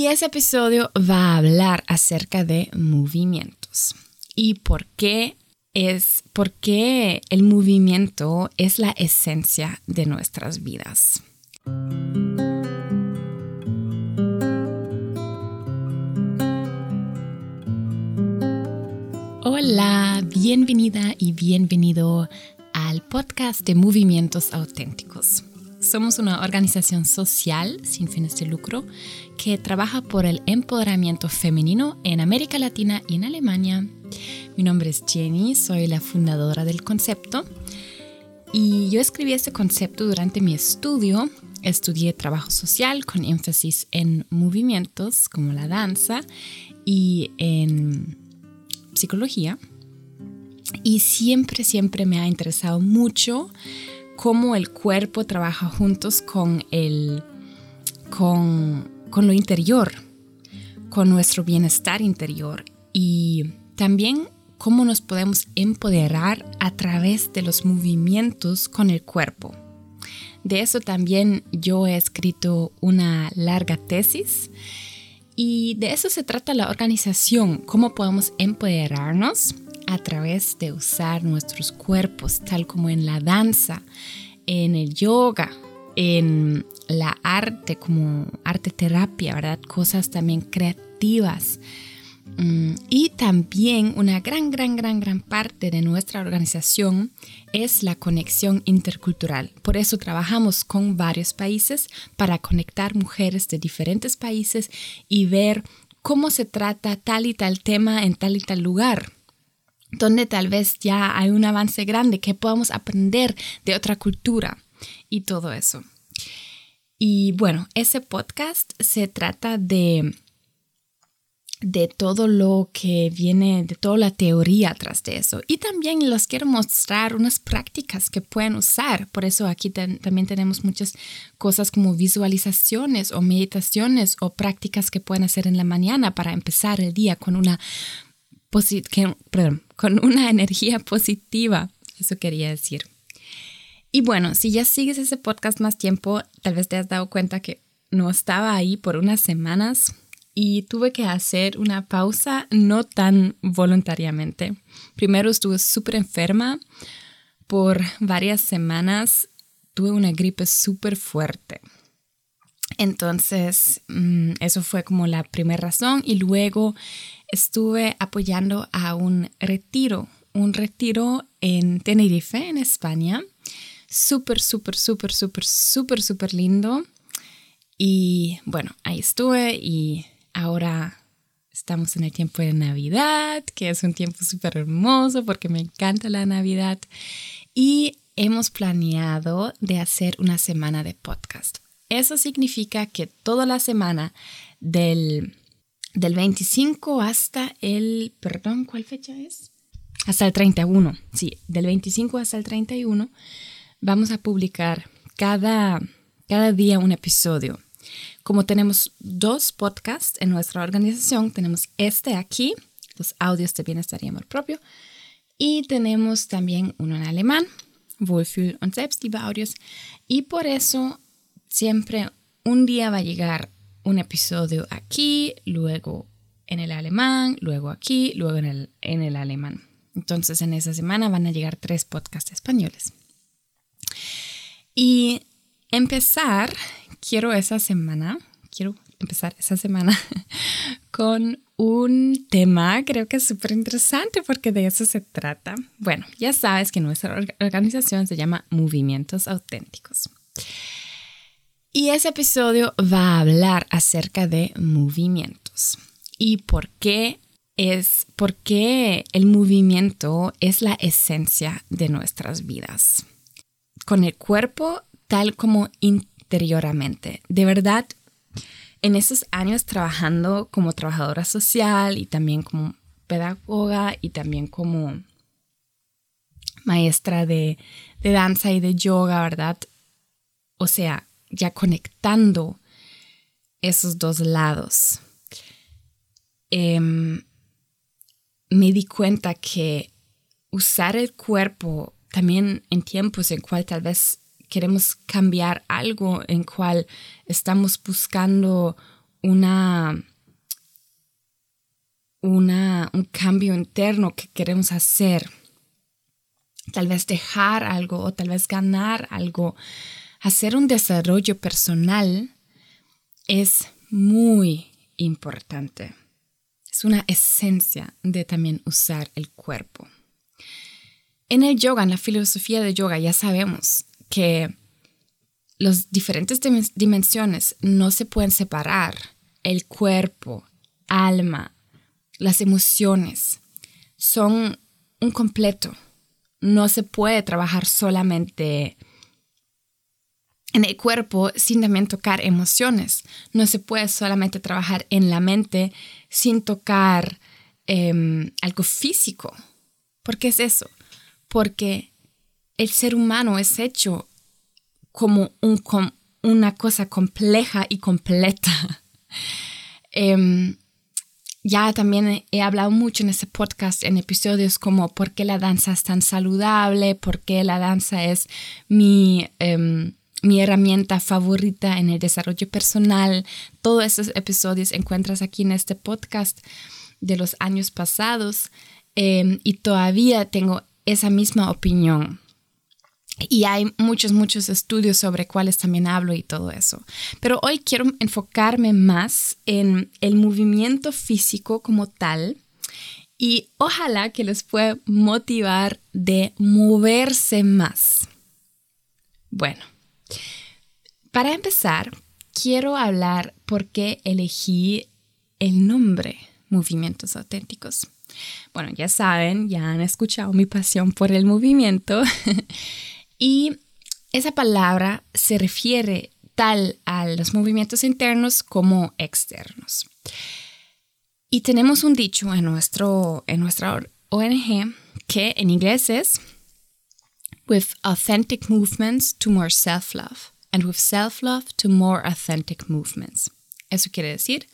Y ese episodio va a hablar acerca de movimientos y por qué es por qué el movimiento es la esencia de nuestras vidas. Hola, bienvenida y bienvenido al podcast de Movimientos Auténticos. Somos una organización social sin fines de lucro que trabaja por el empoderamiento femenino en América Latina y en Alemania. Mi nombre es Jenny, soy la fundadora del concepto y yo escribí este concepto durante mi estudio. Estudié trabajo social con énfasis en movimientos como la danza y en psicología. Y siempre, siempre me ha interesado mucho cómo el cuerpo trabaja juntos con, el, con, con lo interior, con nuestro bienestar interior y también cómo nos podemos empoderar a través de los movimientos con el cuerpo. De eso también yo he escrito una larga tesis y de eso se trata la organización, cómo podemos empoderarnos a través de usar nuestros cuerpos, tal como en la danza, en el yoga, en la arte, como arte terapia, ¿verdad? Cosas también creativas. Mm, y también una gran, gran, gran, gran parte de nuestra organización es la conexión intercultural. Por eso trabajamos con varios países para conectar mujeres de diferentes países y ver cómo se trata tal y tal tema en tal y tal lugar donde tal vez ya hay un avance grande que podamos aprender de otra cultura y todo eso. Y bueno, ese podcast se trata de de todo lo que viene, de toda la teoría atrás de eso. Y también les quiero mostrar unas prácticas que pueden usar. Por eso aquí también tenemos muchas cosas como visualizaciones o meditaciones o prácticas que pueden hacer en la mañana para empezar el día con una con una energía positiva. Eso quería decir. Y bueno, si ya sigues ese podcast más tiempo, tal vez te has dado cuenta que no estaba ahí por unas semanas y tuve que hacer una pausa no tan voluntariamente. Primero estuve súper enferma por varias semanas. Tuve una gripe súper fuerte. Entonces, mm, eso fue como la primera razón y luego estuve apoyando a un retiro, un retiro en Tenerife, en España. Súper, súper, súper, súper, súper, súper lindo. Y bueno, ahí estuve y ahora estamos en el tiempo de Navidad, que es un tiempo súper hermoso porque me encanta la Navidad. Y hemos planeado de hacer una semana de podcast. Eso significa que toda la semana del del 25 hasta el, perdón, ¿cuál fecha es? Hasta el 31, sí, del 25 hasta el 31 vamos a publicar cada, cada día un episodio. Como tenemos dos podcasts en nuestra organización, tenemos este aquí, los audios de bienestar y amor propio, y tenemos también uno en alemán, Wohlfühl und Selbstliebe Audios, y por eso siempre un día va a llegar un episodio aquí, luego en el alemán, luego aquí, luego en el, en el alemán. Entonces en esa semana van a llegar tres podcasts españoles. Y empezar, quiero esa semana, quiero empezar esa semana con un tema, creo que es súper interesante porque de eso se trata. Bueno, ya sabes que nuestra organización se llama Movimientos Auténticos. Y ese episodio va a hablar acerca de movimientos y por qué es por qué el movimiento es la esencia de nuestras vidas. Con el cuerpo tal como interiormente. De verdad, en esos años trabajando como trabajadora social y también como pedagoga y también como maestra de, de danza y de yoga, ¿verdad? O sea, ya conectando esos dos lados, em, me di cuenta que usar el cuerpo también en tiempos en cual tal vez queremos cambiar algo, en cual estamos buscando una, una, un cambio interno que queremos hacer. Tal vez dejar algo o tal vez ganar algo. Hacer un desarrollo personal es muy importante. Es una esencia de también usar el cuerpo. En el yoga, en la filosofía de yoga, ya sabemos que las diferentes dimensiones no se pueden separar. El cuerpo, alma, las emociones son un completo. No se puede trabajar solamente en el cuerpo sin también tocar emociones. No se puede solamente trabajar en la mente sin tocar em, algo físico. ¿Por qué es eso? Porque el ser humano es hecho como un, una cosa compleja y completa. Em, ya también he hablado mucho en este podcast, en episodios como por qué la danza es tan saludable, por qué la danza es mi... Em, mi herramienta favorita en el desarrollo personal. Todos esos episodios encuentras aquí en este podcast de los años pasados em, y todavía tengo esa misma opinión. Y hay muchos, muchos estudios sobre cuáles también hablo y todo eso. Pero hoy quiero enfocarme más en el movimiento físico como tal y ojalá que les pueda motivar de moverse más. Bueno, para empezar, quiero hablar por qué elegí el nombre Movimientos Auténticos. Bueno, ya saben, ya han escuchado mi pasión por el movimiento y esa palabra se refiere tal a los movimientos internos como externos. Y tenemos un dicho en, nuestro, en nuestra ONG que en inglés es with authentic movements to more self-love, and with self-love to more authentic movements. Eso quiere decir,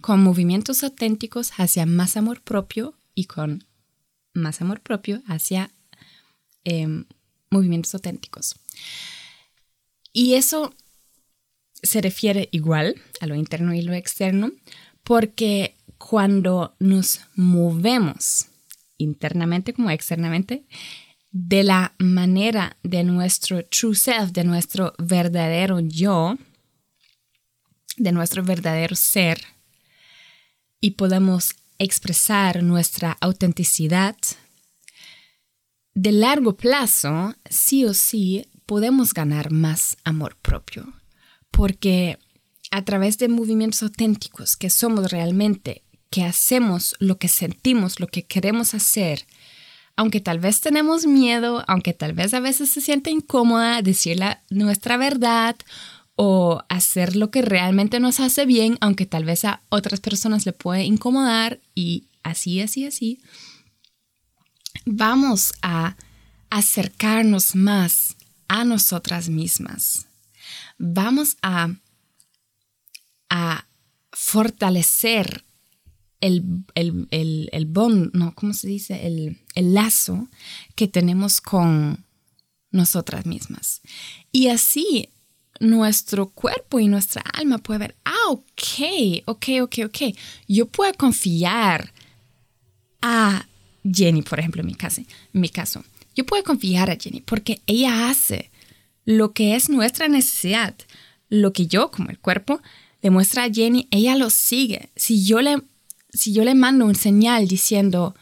con movimientos auténticos hacia más amor propio y con más amor propio hacia em, movimientos auténticos. Y eso se refiere igual a lo interno y lo externo, porque cuando nos movemos internamente como externamente, de la manera de nuestro true self, de nuestro verdadero yo, de nuestro verdadero ser, y podemos expresar nuestra autenticidad, de largo plazo, sí o sí, podemos ganar más amor propio, porque a través de movimientos auténticos que somos realmente, que hacemos lo que sentimos, lo que queremos hacer, aunque tal vez tenemos miedo, aunque tal vez a veces se siente incómoda decir nuestra verdad o hacer lo que realmente nos hace bien, aunque tal vez a otras personas le puede incomodar y así, así, así, vamos a acercarnos más a nosotras mismas. Vamos a, a fortalecer el, el, bond, no, ¿cómo se dice? El, el lazo que tenemos con nosotras mismas. Y así nuestro cuerpo y nuestra alma puede ver, ah, ok, ok, ok, ok. Yo puedo confiar a Jenny, por ejemplo, en mi caso. En mi caso. Yo puedo confiar a Jenny porque ella hace lo que es nuestra necesidad. Lo que yo, como el cuerpo, le muestra a Jenny, ella lo sigue. Si yo le si yo le mando un señal diciendo,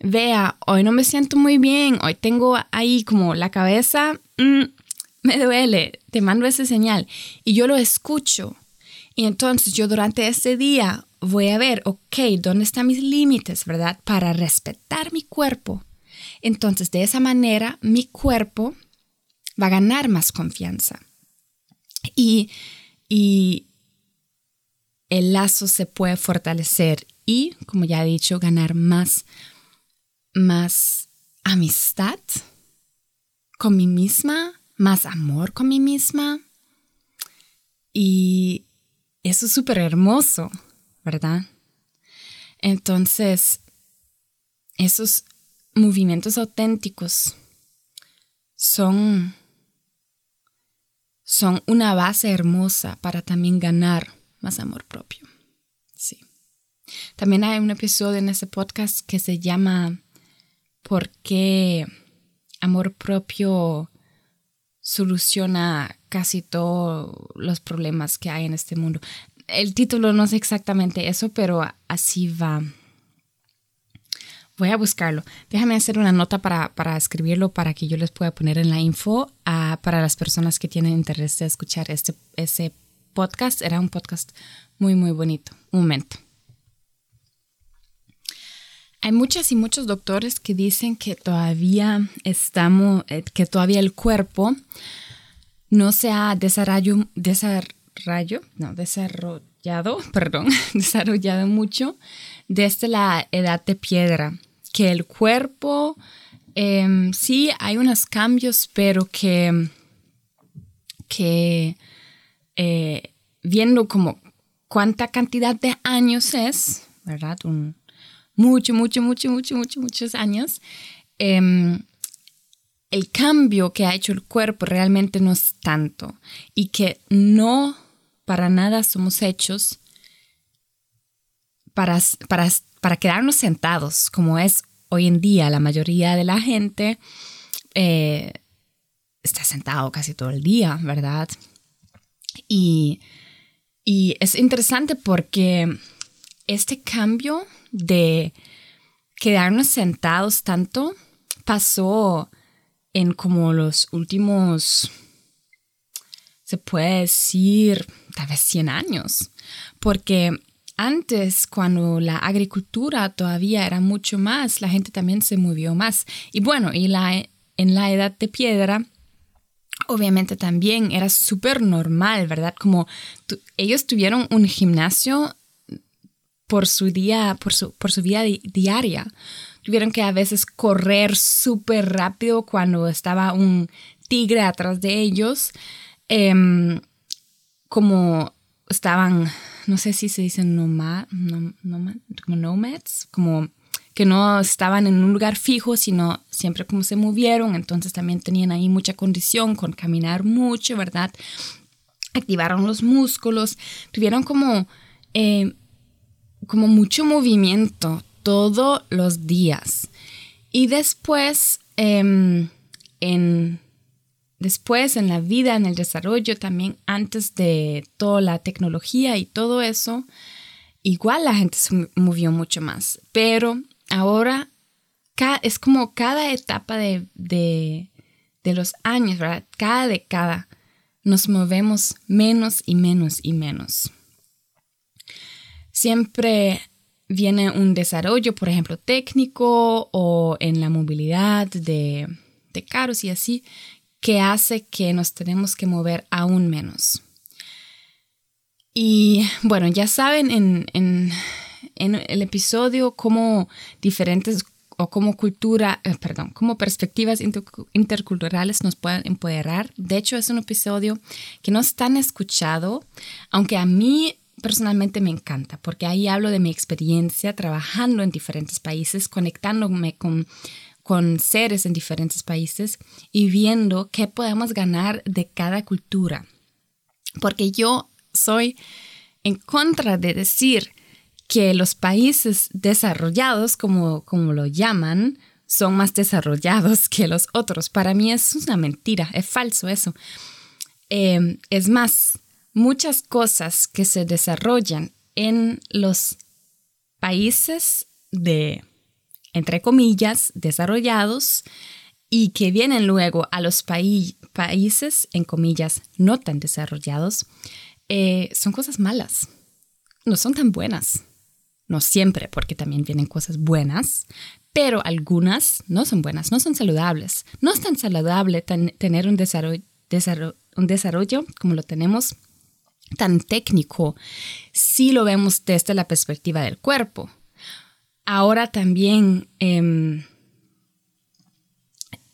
vea, hoy no me siento muy bien, hoy tengo ahí como la cabeza, mm, me duele, te mando ese señal y yo lo escucho. Y entonces yo durante ese día voy a ver, ok, ¿dónde están mis límites, verdad? Para respetar mi cuerpo. Entonces de esa manera mi cuerpo va a ganar más confianza. Y, y el lazo se puede fortalecer y, como ya he dicho, ganar más, más amistad con mí misma, más amor con mí misma. Y eso es súper hermoso, ¿verdad? Entonces, esos movimientos auténticos son, son una base hermosa para también ganar más amor propio. También hay un episodio en ese podcast que se llama ¿Por qué amor propio soluciona casi todos los problemas que hay en este mundo? El título no es exactamente eso, pero así va. Voy a buscarlo. Déjame hacer una nota para, escribirlo para que yo les pueda poner en la info ah, para las personas que tienen interés de escuchar este, ese podcast. Era un podcast muy, muy bonito. Un momento. Hay muchas y muchos doctores que dicen que todavía estamos, eh, que todavía el cuerpo no se ha desarrollo, desarrollo, no, desarrollado, perdón, desarrollado mucho desde la edad de piedra que el cuerpo, em, sí hay unos cambios, pero que, que eh, viendo como cuánta cantidad de años es, ¿verdad? Un, mucho, mucho, mucho, mucho, mucho, muchos años. Em, el cambio que ha hecho el cuerpo realmente no es tanto y que no para nada somos hechos para, para, para quedarnos sentados, como es hoy en día la mayoría de la gente, eh, está sentado casi todo el día, ¿verdad? Y, y es interesante porque este cambio de quedarnos sentados tanto pasó en como los últimos, se puede decir, tal vez 100 años, porque antes, cuando la agricultura todavía era mucho más, la gente también se movió más. Y bueno, y la, en la edad de piedra, obviamente también era súper normal, ¿verdad? Como ellos tuvieron un gimnasio por su día, por su, por su vida diaria. Tuvieron que a veces correr súper rápido cuando estaba un tigre atrás de ellos. Em, como estaban no sé si se dicen nomad, como nomads, como que no estaban en un lugar fijo, sino siempre como se movieron, entonces también tenían ahí mucha condición con caminar mucho, ¿verdad? Activaron los músculos, tuvieron como, eh, como mucho movimiento todos los días. Y después, em, en después en la vida, en el desarrollo, también antes de toda la tecnología y todo eso, igual la gente se movió mucho más. Pero ahora es como cada etapa de, de, los años, ¿verdad? Cada década nos movemos menos y menos y menos. Siempre viene un desarrollo, por ejemplo, técnico o en la movilidad de, de carros y así, que hace que nos tenemos que mover aún menos. Y bueno, ya saben en, en, el episodio cómo diferentes o cómo cultura, eh, perdón, cómo perspectivas interculturales nos pueden empoderar. De hecho, es un episodio que no es tan escuchado, aunque a mí personalmente me encanta, porque ahí hablo de mi experiencia trabajando en diferentes países, conectándome con con seres en diferentes países y viendo qué podemos ganar de cada cultura. Porque yo soy en contra de decir que los países desarrollados, como, como lo llaman, son más desarrollados que los otros. Para mí es una mentira, es falso eso. Em, es más, muchas cosas que se desarrollan en los países de entre comillas, desarrollados y que vienen luego a los países, en comillas, no tan desarrollados, eh, son cosas malas. No son tan buenas. No siempre, porque también vienen cosas buenas, pero algunas no son buenas, no son saludables. No es tan saludable tener un desarrollo, un desarrollo como lo tenemos tan técnico si lo vemos desde la perspectiva del cuerpo ahora también em,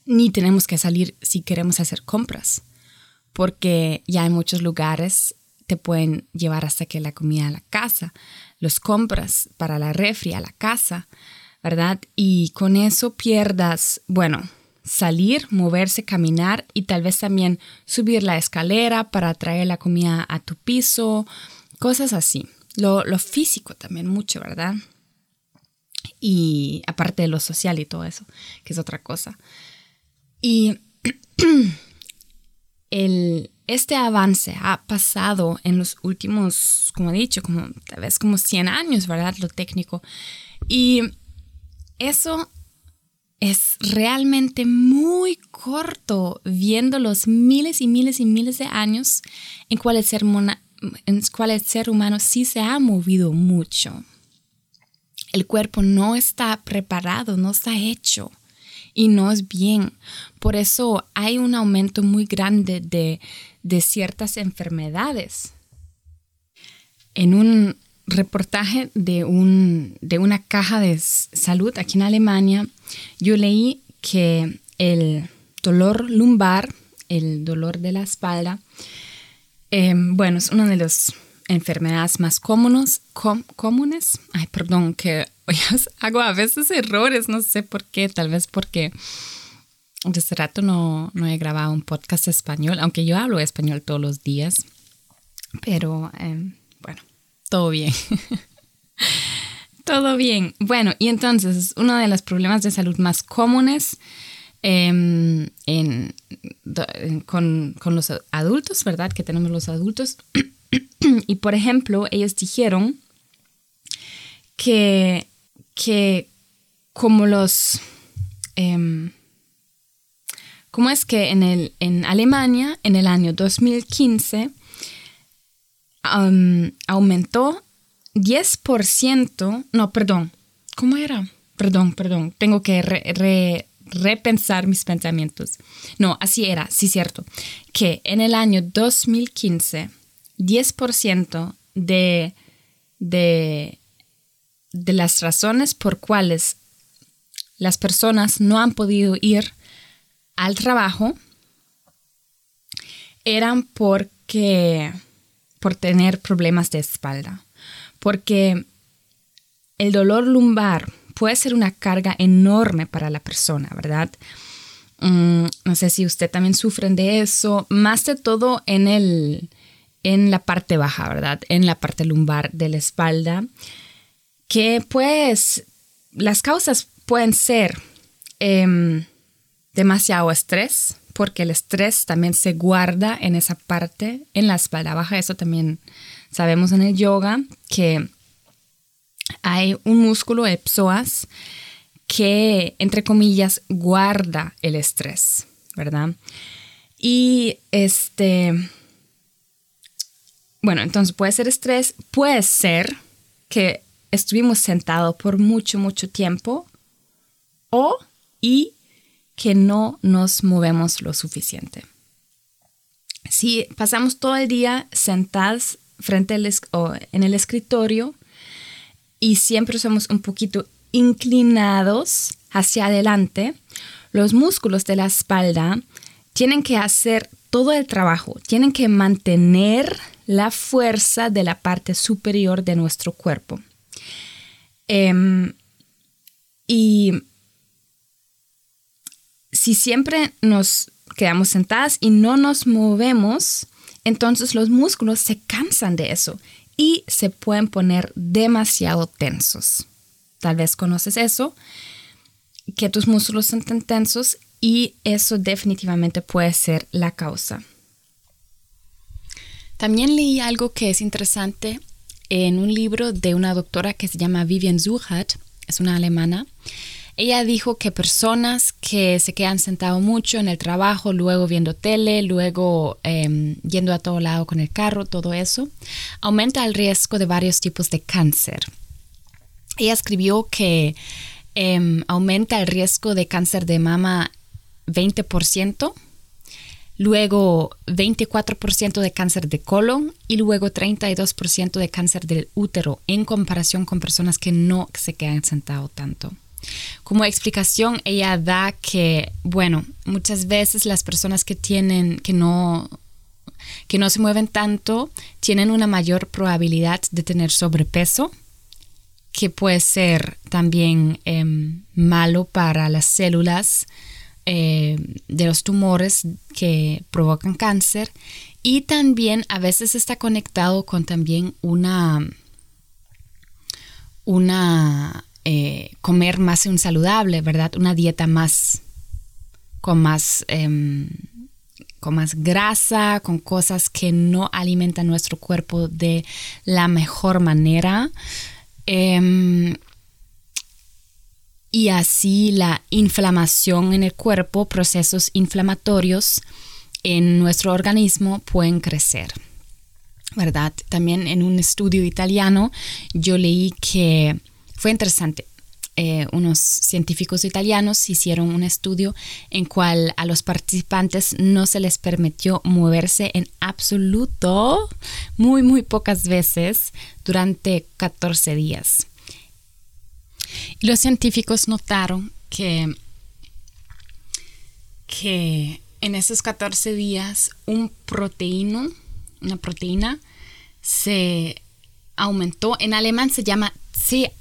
ni tenemos que salir si queremos hacer compras, porque ya en muchos lugares te pueden llevar hasta que la comida a la casa, los compras para la refri a la casa, ¿verdad? Y con eso pierdas, bueno, salir, moverse, caminar y tal vez también subir la escalera para traer la comida a tu piso, cosas así. Lo, lo físico también mucho, ¿verdad? Y aparte de lo social y todo eso, que es otra cosa. Y el, este avance ha pasado en los últimos, como he dicho, como tal vez como 100 años, ¿verdad? Lo técnico. Y eso es realmente muy corto viendo los miles y miles y miles de años en cuales cual el ser humano sí se ha movido mucho. El cuerpo no está preparado, no está hecho y no es bien. Por eso hay un aumento muy grande de, de ciertas enfermedades. En un reportaje de, un, de una caja de salud aquí en Alemania, yo leí que el dolor lumbar, el dolor de la espalda, em, bueno, es una de las enfermedades más comunes, comunes. Ay, perdón, que hago a veces errores, no sé por qué, tal vez porque desde rato no, no he grabado un podcast español, aunque yo hablo español todos los días, pero bueno, todo bien. todo bien. Bueno, y entonces uno de los problemas de salud más comunes em, en, con, con, los adultos, ¿verdad? Que tenemos los adultos. y por ejemplo, ellos dijeron que, que como los... Eh, ¿Cómo es que en, el, en Alemania, en el año 2015, aumentó 10%, no, perdón, ¿cómo era? Perdón, perdón, tengo que repensar mis pensamientos. No, así era, sí cierto, que en el año 2015, 10% de, de, de las razones por cuales las personas no han podido ir al trabajo eran porque por tener problemas de espalda, porque el dolor lumbar puede ser una carga enorme para la persona, ¿verdad? Mm, no sé si usted también sufre de eso, más de todo en, el, en la parte baja, ¿verdad? En la parte lumbar de la espalda, que pues las causas pueden ser em, demasiado estrés, porque el estrés también se guarda en esa parte, en la espalda baja. Eso también sabemos en el yoga, que hay un músculo, el psoas, que, entre comillas, guarda el estrés, ¿verdad? Y este, bueno, entonces puede ser estrés, puede ser que estuvimos sentados por mucho, mucho tiempo o y que no nos movemos lo suficiente. Si pasamos todo el día sentados frente al en el escritorio y siempre somos un poquito inclinados hacia adelante, los músculos de la espalda tienen que hacer todo el trabajo, tienen que mantener la fuerza de la parte superior de nuestro cuerpo. Em, y si siempre nos quedamos sentadas y no nos movemos, entonces los músculos se cansan de eso y se pueden poner demasiado tensos. Tal vez conoces eso, que tus músculos son tan tensos y eso definitivamente puede ser la causa. También leí algo que es interesante en un libro de una doctora que se llama Vivian Zuchat, es una alemana, ella dijo que personas que se quedan sentados mucho en el trabajo, luego viendo tele, luego em, yendo a todo lado con el carro, todo eso, aumenta el riesgo de varios tipos de cáncer. Ella escribió que em, aumenta el riesgo de cáncer de mama 20%, luego 24% de cáncer de colon y luego 32% de cáncer del útero en comparación con personas que no se quedan sentados tanto. Como explicación, ella da que, bueno, muchas veces las personas que tienen, que no, que no se mueven tanto, tienen una mayor probabilidad de tener sobrepeso, que puede ser también em, malo para las células eh, de los tumores que provocan cáncer. Y también a veces está conectado con también una una eh, comer más un saludable, ¿verdad? Una dieta más con más, em, con más grasa, con cosas que no alimentan nuestro cuerpo de la mejor manera. Em, y así la inflamación en el cuerpo, procesos inflamatorios en nuestro organismo pueden crecer. ¿Verdad? También en un estudio italiano yo leí que fue interesante. Eh, unos científicos italianos hicieron un estudio en cual a los participantes no se les permitió moverse en absoluto muy, muy pocas veces durante 14 días. Los científicos notaron que, que en esos 14 días un proteíno, una proteína se aumentó. En alemán se llama C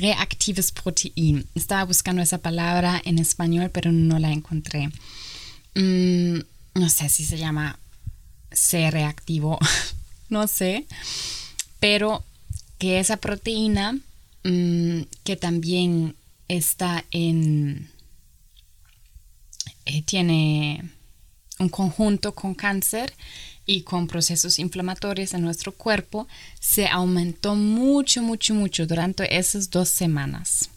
reactives Protein. Estaba buscando esa palabra en español, pero no la encontré. Mm, no sé si se llama C reactivo, no sé, pero que esa proteína mm, que también está en... Eh, tiene un conjunto con cáncer y con procesos inflamatorios en nuestro cuerpo se aumentó mucho, mucho, mucho durante esas dos semanas.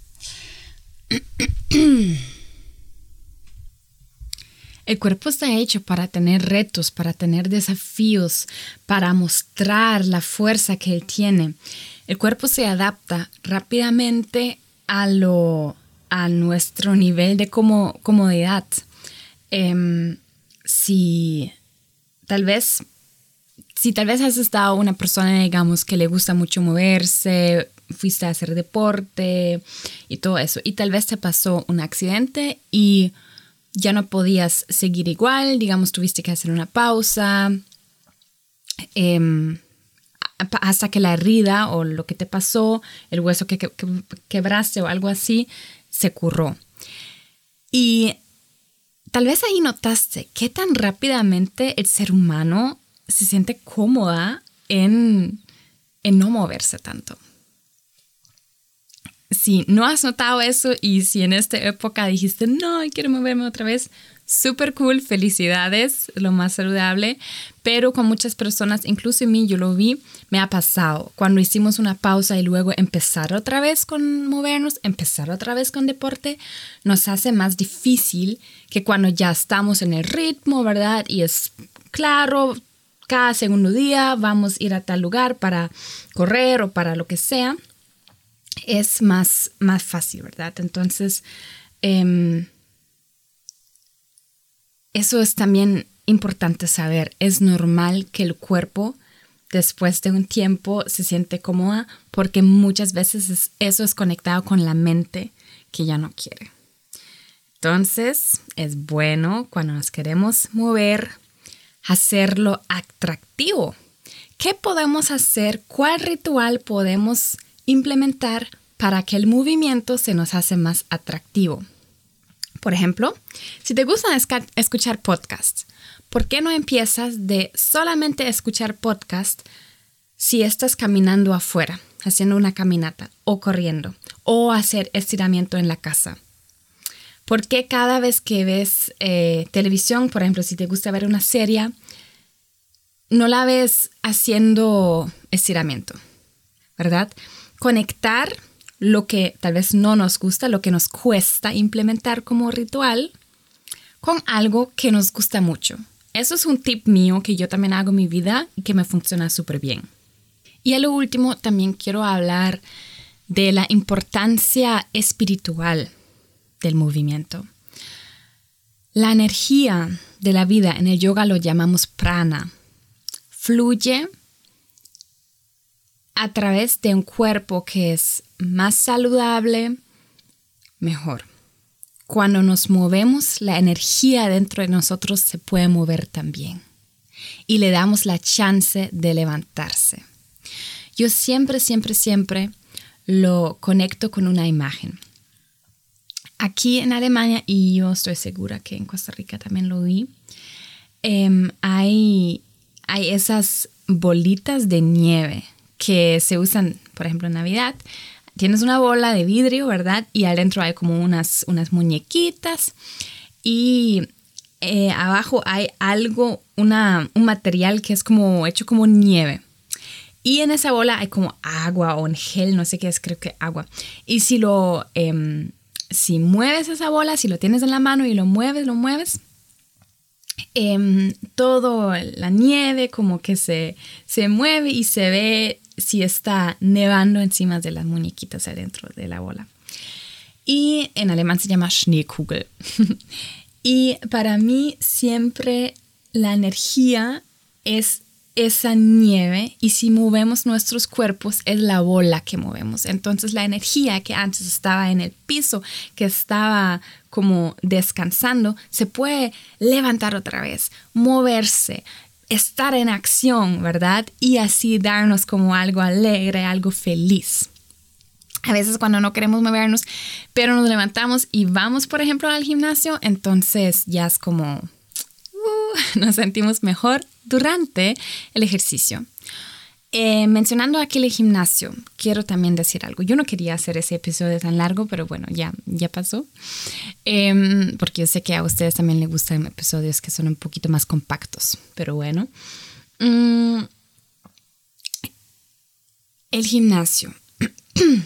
El cuerpo está hecho para tener retos, para tener desafíos, para mostrar la fuerza que él tiene. El cuerpo se adapta rápidamente a, lo, a nuestro nivel de comodidad. Em, si tal vez, si tal vez has estado una persona, digamos, que le gusta mucho moverse, fuiste a hacer deporte y todo eso, y tal vez te pasó un accidente y ya no podías seguir igual, digamos, tuviste que hacer una pausa. Em, hasta que la herida o lo que te pasó, el hueso que, quebraste o algo así, se curó. Y Tal vez ahí notaste qué tan rápidamente el ser humano se siente cómoda en, en no moverse tanto. Si no has notado eso y si en esta época dijiste, no, quiero moverme otra vez, súper cool, felicidades, lo más saludable, pero con muchas personas, incluso en mí, yo lo vi, me ha pasado. Cuando hicimos una pausa y luego empezar otra vez con movernos, empezar otra vez con deporte, nos hace más difícil que cuando ya estamos en el ritmo, ¿verdad? Y es claro, cada segundo día vamos a ir a tal lugar para correr o para lo que sea, es más, más fácil, ¿verdad? Entonces, em, eso es también importante saber. Es normal que el cuerpo después de un tiempo se siente cómoda porque muchas veces eso es conectado con la mente que ya no quiere. Entonces, es bueno cuando nos queremos mover, hacerlo atractivo. ¿Qué podemos hacer? ¿Cuál ritual podemos implementar para que el movimiento se nos hace más atractivo? Por ejemplo, si te gusta escuchar podcasts, ¿por qué no empiezas de solamente escuchar podcasts si estás caminando afuera, haciendo una caminata o corriendo o hacer estiramiento en la casa? ¿Por qué cada vez que ves eh, televisión, por ejemplo, si te gusta ver una serie, no la ves haciendo estiramiento? ¿Verdad? Conectar lo que tal vez no nos gusta, lo que nos cuesta implementar como ritual, con algo que nos gusta mucho. Eso es un tip mío que yo también hago mi vida y que me funciona súper bien. Y a lo último, también quiero hablar de la importancia espiritual del movimiento. La energía de la vida en el yoga lo llamamos prana. Fluye a través de un cuerpo que es más saludable, mejor. Cuando nos movemos, la energía dentro de nosotros se puede mover también y le damos la chance de levantarse. Yo siempre, siempre, siempre lo conecto con una imagen. Aquí en Alemania, y yo estoy segura que en Costa Rica también lo vi, em, hay, hay esas bolitas de nieve que se usan, por ejemplo, en Navidad. Tienes una bola de vidrio, ¿verdad? Y adentro hay como unas, unas muñequitas y eh, abajo hay algo, una, un material que es como hecho como nieve. Y en esa bola hay como agua o en gel, no sé qué es, creo que agua. Y si lo, em, si mueves esa bola, si lo tienes en la mano y lo mueves, lo mueves, eh, todo la nieve como que se, se mueve y se ve si está nevando encima de las muñequitas adentro de la bola. Y en alemán se llama Schneekugel. y para mí siempre la energía es esa nieve y si movemos nuestros cuerpos es la bola que movemos. Entonces la energía que antes estaba en el piso, que estaba como descansando, se puede levantar otra vez, moverse, estar en acción, ¿verdad? Y así darnos como algo alegre, algo feliz. A veces cuando no queremos movernos, pero nos levantamos y vamos, por ejemplo, al gimnasio, entonces ya es como uh, nos sentimos mejor durante el ejercicio. Eh, mencionando aquí el gimnasio, quiero también decir algo. Yo no quería hacer ese episodio tan largo, pero bueno, ya, ya pasó. Em, porque yo sé que a ustedes también les gustan episodios que son un poquito más compactos, pero bueno. Mm, el gimnasio.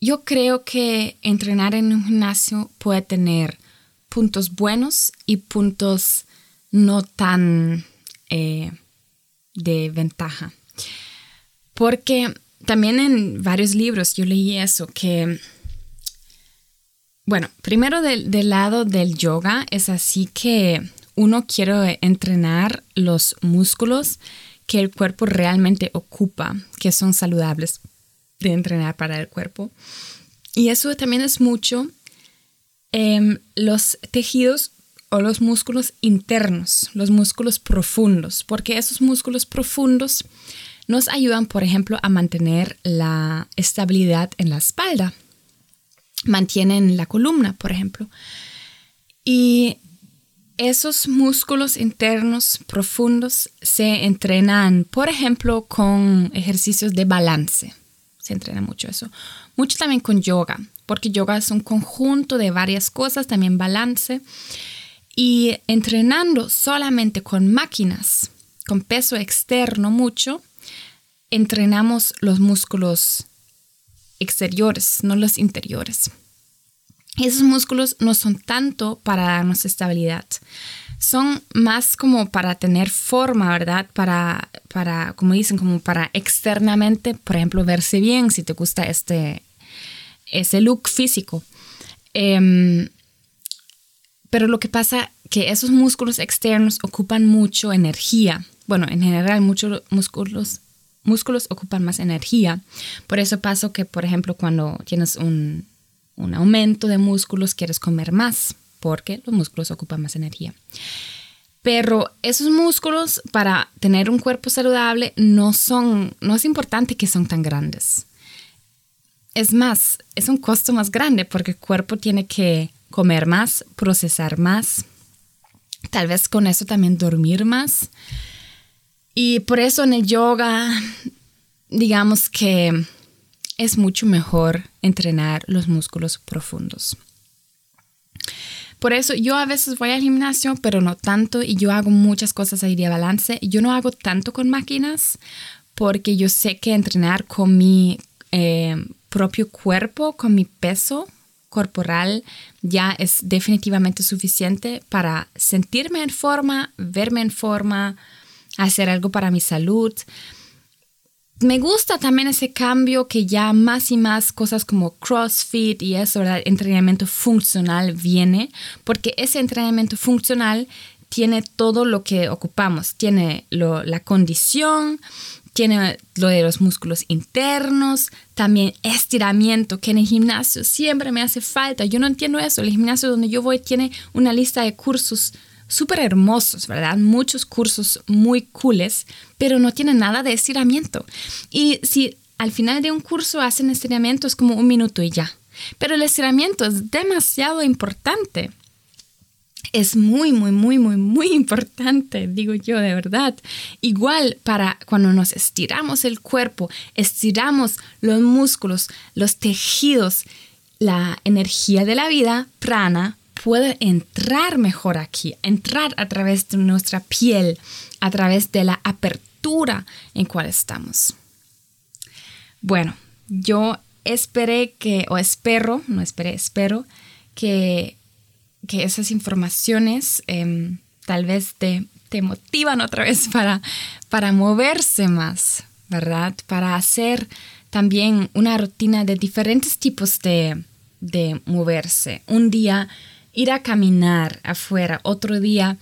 yo creo que entrenar en un gimnasio puede tener puntos buenos y puntos no tan... Eh, de ventaja. Porque también en varios libros yo leí eso, que, bueno, primero del, lado del yoga es así que uno quiere entrenar los músculos que el cuerpo realmente ocupa, que son saludables de entrenar para el cuerpo. Y eso también es mucho los tejidos o los músculos internos, los músculos profundos, porque esos músculos profundos nos ayudan, por ejemplo, a mantener la estabilidad en la espalda, mantienen la columna, por ejemplo. Y esos músculos internos profundos se entrenan, por ejemplo, con ejercicios de balance. Se entrena mucho eso. Mucho también con yoga, porque yoga es un conjunto de varias cosas, también balance. Y entrenando solamente con máquinas, con peso externo mucho, entrenamos los músculos exteriores, no los interiores. Esos músculos no son tanto para darnos estabilidad, son más como para tener forma, ¿verdad? Para, para, como dicen, como para externamente, por ejemplo, verse bien si te gusta este, ese look físico. Em, pero lo que pasa que esos músculos externos ocupan mucho energía. Bueno, en general muchos músculos, músculos ocupan más energía. Por eso pasa que, por ejemplo, cuando tienes un, un aumento de músculos, quieres comer más, porque los músculos ocupan más energía. Pero esos músculos para tener un cuerpo saludable no son, no es importante que son tan grandes. Es más, es un costo más grande porque el cuerpo tiene que comer más, procesar más, tal vez con eso también dormir más. Y por eso en el yoga, digamos que es mucho mejor entrenar los músculos profundos. Por eso yo a veces voy al gimnasio, pero no tanto, y yo hago muchas cosas ahí de balance. Yo no hago tanto con máquinas porque yo sé que entrenar con mi eh, propio cuerpo, con mi peso, corporal ya es definitivamente suficiente para sentirme en forma, verme en forma, hacer algo para mi salud. Me gusta también ese cambio que ya más y más cosas como CrossFit y eso, ¿verdad? Entrenamiento funcional viene, porque ese entrenamiento funcional tiene todo lo que ocupamos. Tiene la condición, tiene lo de los músculos internos, también estiramiento, que en el gimnasio siempre me hace falta. Yo no entiendo eso. El gimnasio donde yo voy tiene una lista de cursos súper hermosos, ¿verdad? Muchos cursos muy cooles, pero no tiene nada de estiramiento. Y si al final de un curso hacen estiramiento es como un minuto y ya. Pero el estiramiento es demasiado importante. Es muy, muy, muy, muy, muy importante, digo yo de verdad. Igual para cuando nos estiramos el cuerpo, estiramos los músculos, los tejidos, la energía de la vida, prana, puede entrar mejor aquí, entrar a través de nuestra piel, a través de la apertura en cual estamos. Bueno, yo esperé que, o espero, no esperé, espero que que esas informaciones em, tal vez te, te, motivan otra vez para, para moverse más, ¿verdad? Para hacer también una rutina de diferentes tipos de, de moverse. Un día ir a caminar afuera, otro día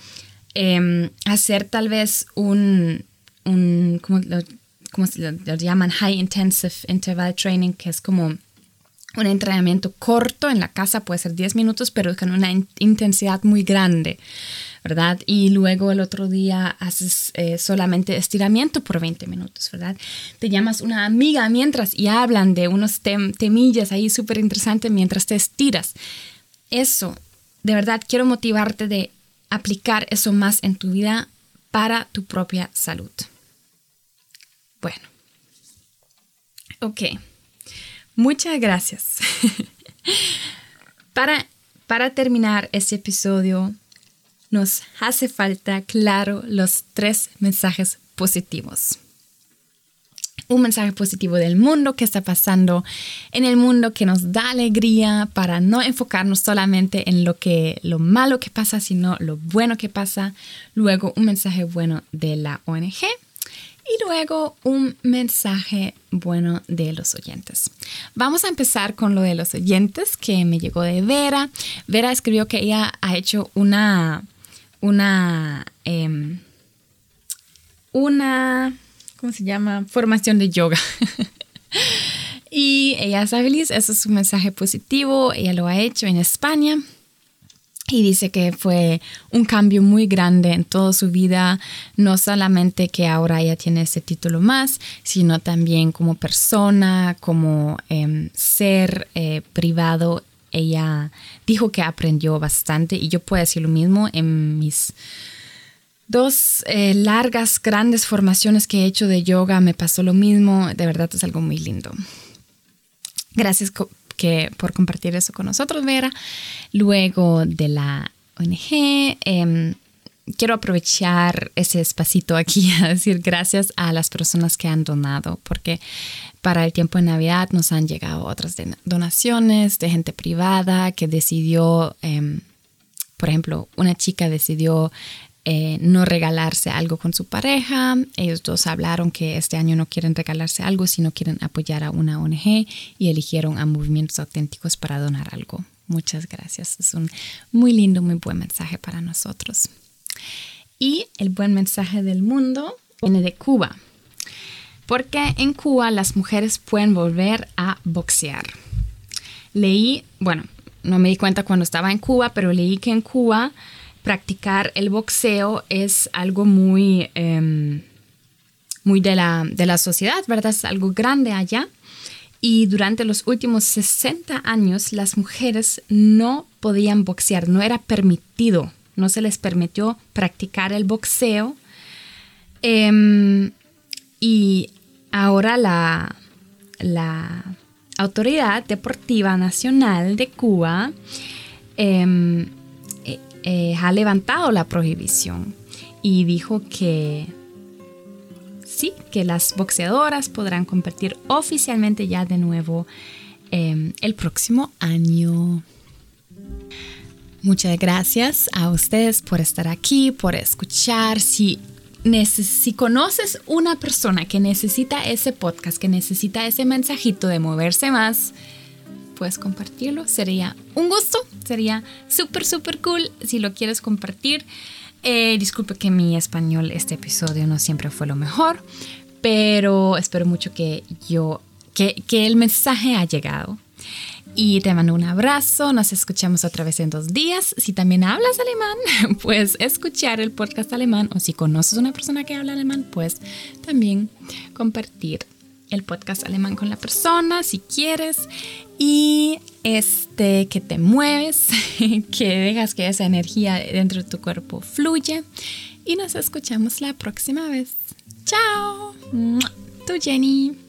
em, hacer tal vez un, un ¿cómo, lo, cómo se lo llaman? High Intensive Interval Training, que es como un entrenamiento corto en la casa, puede ser 10 minutos, pero con una intensidad muy grande, ¿verdad? Y luego el otro día haces eh, solamente estiramiento por 20 minutos, ¿verdad? Te llamas una amiga mientras y hablan de unos temillas ahí súper interesantes mientras te estiras. Eso, de verdad, quiero motivarte de aplicar eso más en tu vida para tu propia salud. Bueno. Ok. Muchas gracias. para, para terminar este episodio, nos hace falta, claro, los tres mensajes positivos. Un mensaje positivo del mundo que está pasando en el mundo que nos da alegría para no enfocarnos solamente en lo que lo malo que pasa, sino lo bueno que pasa. Luego un mensaje bueno de la ONG y luego un mensaje bueno de los oyentes. Vamos a empezar con lo de los oyentes que me llegó de Vera. Vera escribió que ella ha hecho una, una, em, una, ¿cómo se llama? Formación de yoga. y ella está feliz, eso es un mensaje positivo, ella lo ha hecho en España y dice que fue un cambio muy grande en toda su vida, no solamente que ahora ella tiene ese título más, sino también como persona, como em, ser eh, privado. Ella dijo que aprendió bastante y yo puedo decir lo mismo en mis dos eh, largas, grandes formaciones que he hecho de yoga, me pasó lo mismo, de verdad es algo muy lindo. Gracias que, por compartir eso con nosotros, Vera. Luego de la ONG, em, quiero aprovechar ese espacito aquí a decir gracias a las personas que han donado, porque para el tiempo de Navidad nos han llegado otras donaciones de gente privada que decidió, em, por ejemplo, una chica decidió eh, no regalarse algo con su pareja. Ellos dos hablaron que este año no quieren regalarse algo, sino quieren apoyar a una ONG y eligieron a Movimientos Auténticos para donar algo. Muchas gracias. Es un muy lindo, muy buen mensaje para nosotros. Y el buen mensaje del mundo viene de Cuba, porque en Cuba las mujeres pueden volver a boxear. Leí, bueno, no me di cuenta cuando estaba en Cuba, pero leí que en Cuba practicar el boxeo es algo muy, em, muy de, la, de la sociedad, ¿verdad? Es algo grande allá. Y durante los últimos 60 años las mujeres no podían boxear, no era permitido, no se les permitió practicar el boxeo. Em, y ahora la, la Autoridad Deportiva Nacional de Cuba em, eh, ha levantado la prohibición y dijo que sí, que las boxeadoras podrán competir oficialmente ya de nuevo em, el próximo año. Muchas gracias a ustedes por estar aquí, por escuchar. Si, si conoces una persona que necesita ese podcast, que necesita ese mensajito de moverse más, puedes compartirlo. Sería un gusto, sería súper, súper cool si lo quieres compartir. Eh, disculpe que mi español este episodio no siempre fue lo mejor, pero espero mucho que yo, que, que el mensaje ha llegado. Y te mando un abrazo, nos escuchamos otra vez en dos días. Si también hablas alemán, puedes escuchar el podcast alemán o si conoces una persona que habla alemán, pues también compartir el podcast alemán con la persona si quieres. Y este, que te mueves, que dejas que esa energía dentro de tu cuerpo fluya y nos escuchamos la próxima vez. Chao. Tu Jenny.